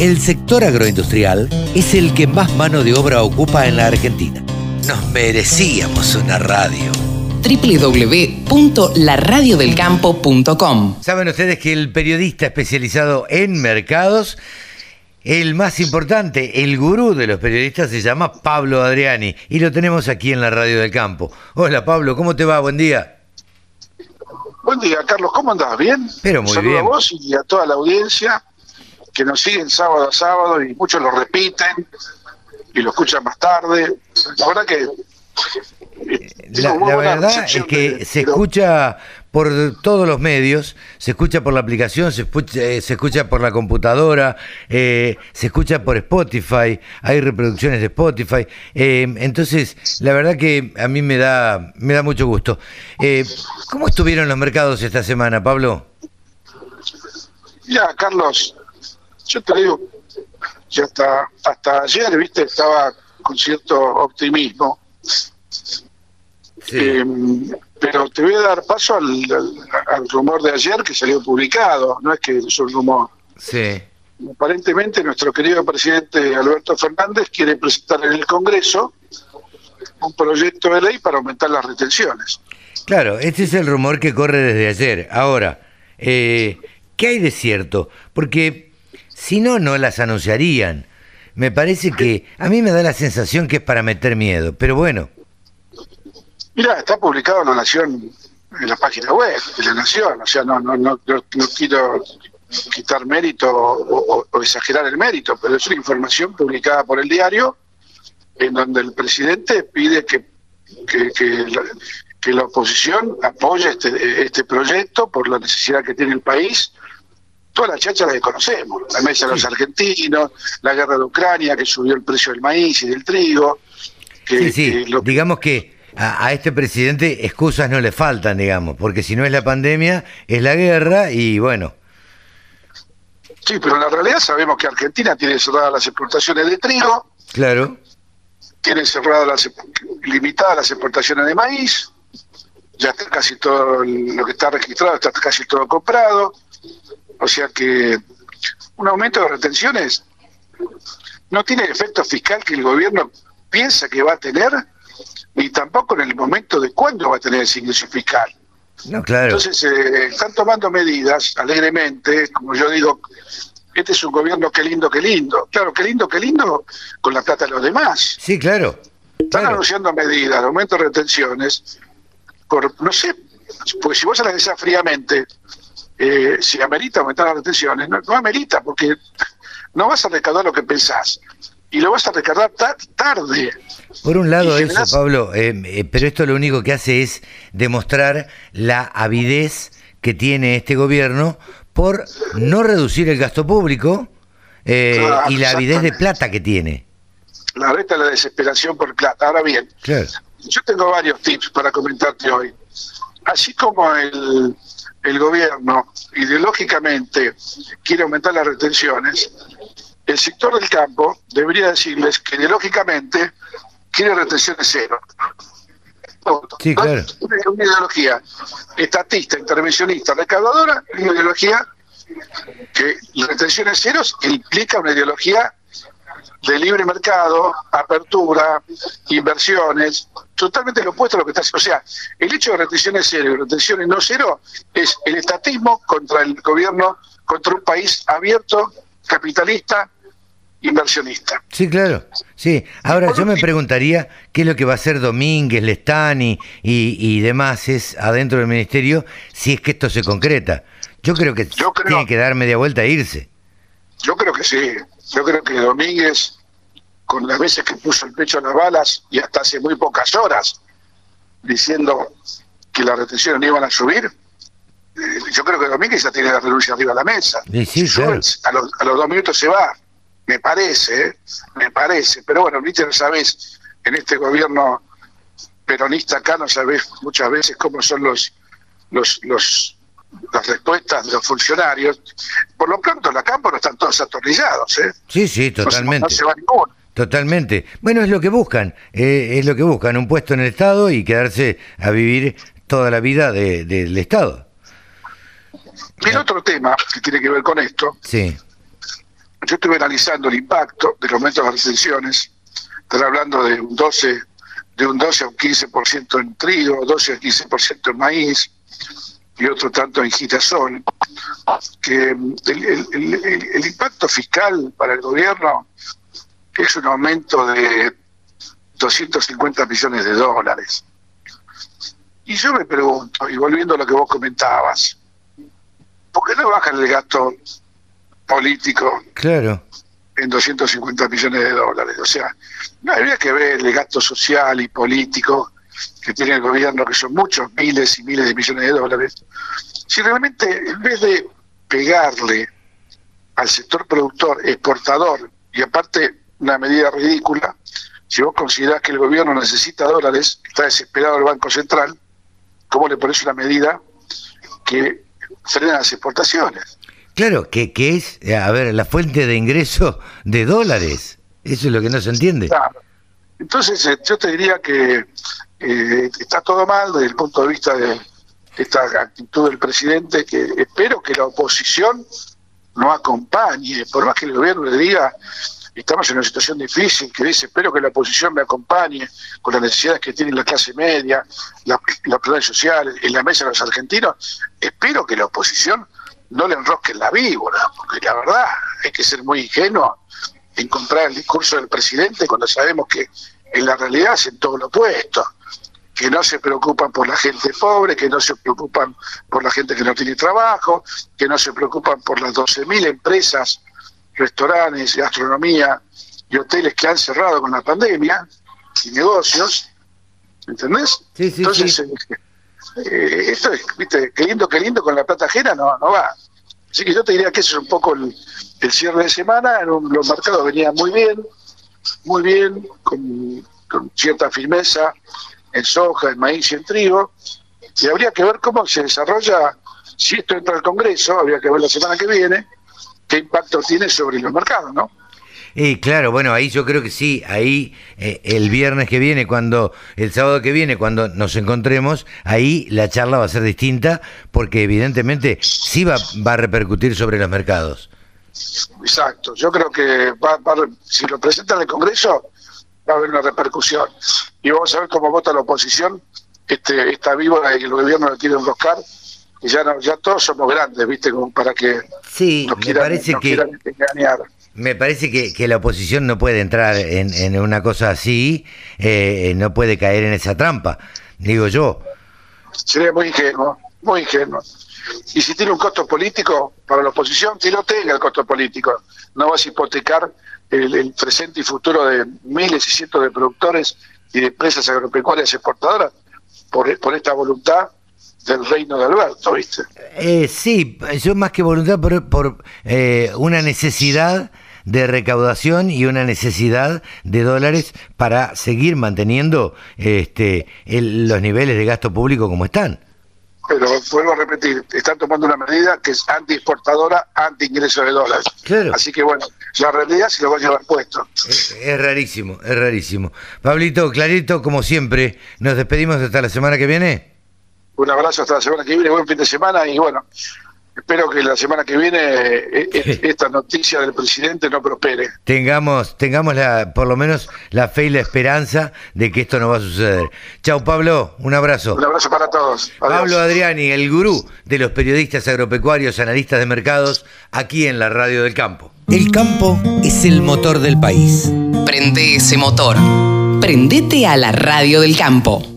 El sector agroindustrial es el que más mano de obra ocupa en la Argentina. Nos merecíamos una radio. www.laradiodelcampo.com Saben ustedes que el periodista especializado en mercados, el más importante, el gurú de los periodistas, se llama Pablo Adriani y lo tenemos aquí en la Radio del Campo. Hola Pablo, ¿cómo te va? Buen día. Buen día, Carlos, ¿cómo andás? ¿Bien? Pero muy saludo bien. a vos y a toda la audiencia que nos siguen sábado a sábado y muchos lo repiten y lo escuchan más tarde. La verdad que... eh, La, verdad es que de- se de escucha por todos los medios, se escucha por la aplicación, se escucha, eh, se escucha por la computadora, eh, se escucha por Spotify, hay reproducciones de Spotify. eh, entonces, la verdad que a mí me da, me da mucho gusto. Eh, ¿Cómo estuvieron los mercados esta semana, Pablo? Mira, Carlos, yo te digo, ya hasta, hasta ayer, viste, estaba con cierto optimismo. Eh, pero te voy a dar paso al, al- al rumor de ayer que salió publicado, no es que es un rumor. sí. Aparentemente nuestro querido presidente Alberto Fernández quiere presentar en el Congreso un proyecto de ley para aumentar las retenciones. Claro, este es el rumor que corre desde ayer. Ahora, eh, ¿qué hay de cierto? Porque si no, no las anunciarían. Me parece que a mí me da la sensación que es para meter miedo, pero bueno, Mira, está publicado en la Nación, en la página web de la Nación, o sea, no, no, no, no- quiero quitar mérito o exagerar el mérito, pero es una información publicada por el diario en donde el presidente pide que, que, que la, que la oposición apoye este, este proyecto por la necesidad que tiene el país. Todas las chachas las conocemos, la mesa de los argentinos, la guerra de Ucrania que subió el precio del maíz y del trigo. Que, sí, sí, que lo- digamos que a, a este presidente excusas no le faltan, digamos, porque si no es la pandemia, es la guerra y bueno, Sí, pero en la realidad sabemos que Argentina tiene cerradas las exportaciones de trigo, claro, tiene cerradas las limitadas las exportaciones de maíz, ya está casi todo lo que está registrado, está casi todo comprado, o sea que un aumento de retenciones no tiene el efecto fiscal que el gobierno piensa que va a tener, ni tampoco en el momento de cuándo va a tener ese ingreso fiscal. no, claro. Entonces, eh, están tomando medidas alegremente, como yo digo, este es un gobierno que lindo, que lindo. Claro, que lindo, que lindo con la plata de los demás. Sí, claro. Están claro. anunciando medidas, aumento de retenciones, por, no sé, porque si vos analizás fríamente, eh, si amerita aumentar las retenciones, no, no amerita, porque no vas a recaudar lo que pensás, y lo vas a recaudar ta- tarde. Por un lado eso, generás- Pablo, eh, eh, pero esto lo único que hace es demostrar la avidez que tiene este gobierno por no reducir el gasto público eh, Claro, y la avidez de plata que tiene. La resta es la desesperación por plata. Ahora bien, Claro. Yo tengo varios tips para comentarte hoy. Así como el, el gobierno ideológicamente quiere aumentar las retenciones, el sector del campo debería decirles que ideológicamente quiere retenciones cero. Sí, claro. Una, una ideología estatista, intervencionista, recaudadora, una ideología que retenciones ceros implica una ideología de libre mercado, apertura, inversiones, totalmente lo opuesto a lo que está haciendo. O sea, el hecho de retenciones cero y retenciones no cero es el estatismo contra el gobierno, contra un país abierto, capitalista, inversionista. Sí, claro. Sí. Ahora yo me preguntaría qué es lo que va a hacer Domínguez, Lestani y, y demás es adentro del ministerio si es que esto se concreta. Yo creo que Yo creo- tiene que dar media vuelta e irse. Yo creo que sí. Yo creo que Domínguez, con las veces que puso el pecho a las balas y hasta hace muy pocas horas, diciendo que las retenciones no iban a subir, eh, yo creo que Domínguez ya tiene la renuncia arriba de la mesa. Sí, sí, claro. a, los, a los dos minutos se va. Me parece, ¿eh? me parece. Pero bueno, viste, no sabés, en este gobierno peronista acá no sabés muchas veces cómo son los los los las respuestas de los funcionarios. Por lo pronto, en la no están todos atornillados, ¿eh? Sí, sí, totalmente. No se, va ninguno. Totalmente. Bueno, es lo que buscan, eh, es lo que buscan, un puesto en el Estado y quedarse a vivir toda la vida de- del Estado. Y el otro tema que tiene que ver con esto, Sí, yo estuve analizando el impacto del aumento de las retenciones, están hablando de un 12, de un 12 a un 15% en trigo, 12 a 15% en maíz y otro tanto en girasol, que el, impacto fiscal para el gobierno es un aumento de 250 millones de dólares. Y yo me pregunto, y volviendo a lo que vos comentabas, ¿por qué no bajan el gasto político claro. en 250 millones de dólares? O sea, no habría que ver el gasto social y político que tiene el gobierno, que son muchos miles y miles de millones de dólares. Si realmente, en vez de pegarle al sector productor, exportador, y aparte una medida ridícula, si vos considerás que el gobierno necesita dólares, está desesperado el Banco Central, ¿cómo le pones una medida que frena las exportaciones? Claro, que, que es, a ver, la fuente de ingreso de dólares. Eso es lo que no se entiende. Claro. Entonces, eh, yo te diría que eh, está todo mal desde el punto de vista de esta actitud del presidente, que espero que la oposición no acompañe, por más que el gobierno le diga, estamos en una situación difícil, que dice, espero que la oposición me acompañe con las necesidades que tiene la clase media, la, las sociales, social, en la mesa de los argentinos, espero que la oposición no le enrosque la víbora, porque la verdad hay que ser muy ingenuo en comprar el discurso del presidente cuando sabemos que en la realidad hacen todo lo opuesto que no se preocupan por la gente pobre, que no se preocupan por la gente que no tiene trabajo, que no se preocupan por las 12.000 empresas, restaurantes, gastronomía y hoteles que han cerrado con la pandemia y negocios, ¿entendés? Sí, sí, Entonces, eh, eh, esto es, viste, qué lindo, qué lindo con la plata ajena, no, no va. Así que yo te diría que ese es un poco el, cierre de semana, los mercados venían muy bien, muy bien, con, con cierta firmeza, en soja, en maíz y en trigo, y habría que ver cómo se desarrolla, si esto entra al Congreso, habría que ver la semana que viene, qué impacto tiene sobre los mercados, ¿no? Y claro, bueno, ahí yo creo que sí, ahí eh, el viernes que viene, cuando, el sábado que viene, cuando nos encontremos, ahí la charla va a ser distinta, porque evidentemente sí va, va a repercutir sobre los mercados. Exacto, yo creo que va, si lo presentan en el Congreso, va a haber una repercusión. Y vamos a ver cómo vota la oposición, este, esta víbora y el gobierno le quiere enroscar, y ya, no, ya todos somos grandes, ¿viste? Como para que sí, me parece que, engañar. Me parece que, la oposición no puede entrar en, una cosa así, eh, no puede caer en esa trampa, digo yo. Sería muy ingenuo, muy ingenuo. Y si tiene un costo político para la oposición, que no tenga el costo político. No vas a hipotecar el, presente y futuro de miles y cientos de productores y de empresas agropecuarias exportadoras por, por esta voluntad del reino de Alberto, ¿viste? Eh, sí, yo más que voluntad por, por eh, una necesidad de recaudación y una necesidad de dólares para seguir manteniendo este, los niveles de gasto público como están pero vuelvo a repetir, están tomando una medida que es anti-exportadora, anti-ingreso de dólares. Así que bueno, la realidad se lo va a llevar puesto. Es, rarísimo, es rarísimo. Pablito, clarito, como siempre, nos despedimos hasta la semana que viene. Un abrazo hasta la semana que viene, buen fin de semana y bueno, espero que la semana que viene eh, eh, esta noticia del presidente no prospere. Tengamos, tengamos la, por lo menos la fe y la esperanza de que esto no va a suceder. Chao Pablo, un abrazo. Un abrazo para todos. Pablo Adriani, el gurú de los periodistas agropecuarios, analistas de mercados, aquí en la Radio del Campo. El campo es el motor del país. Prende ese motor. Prendete a la Radio del Campo.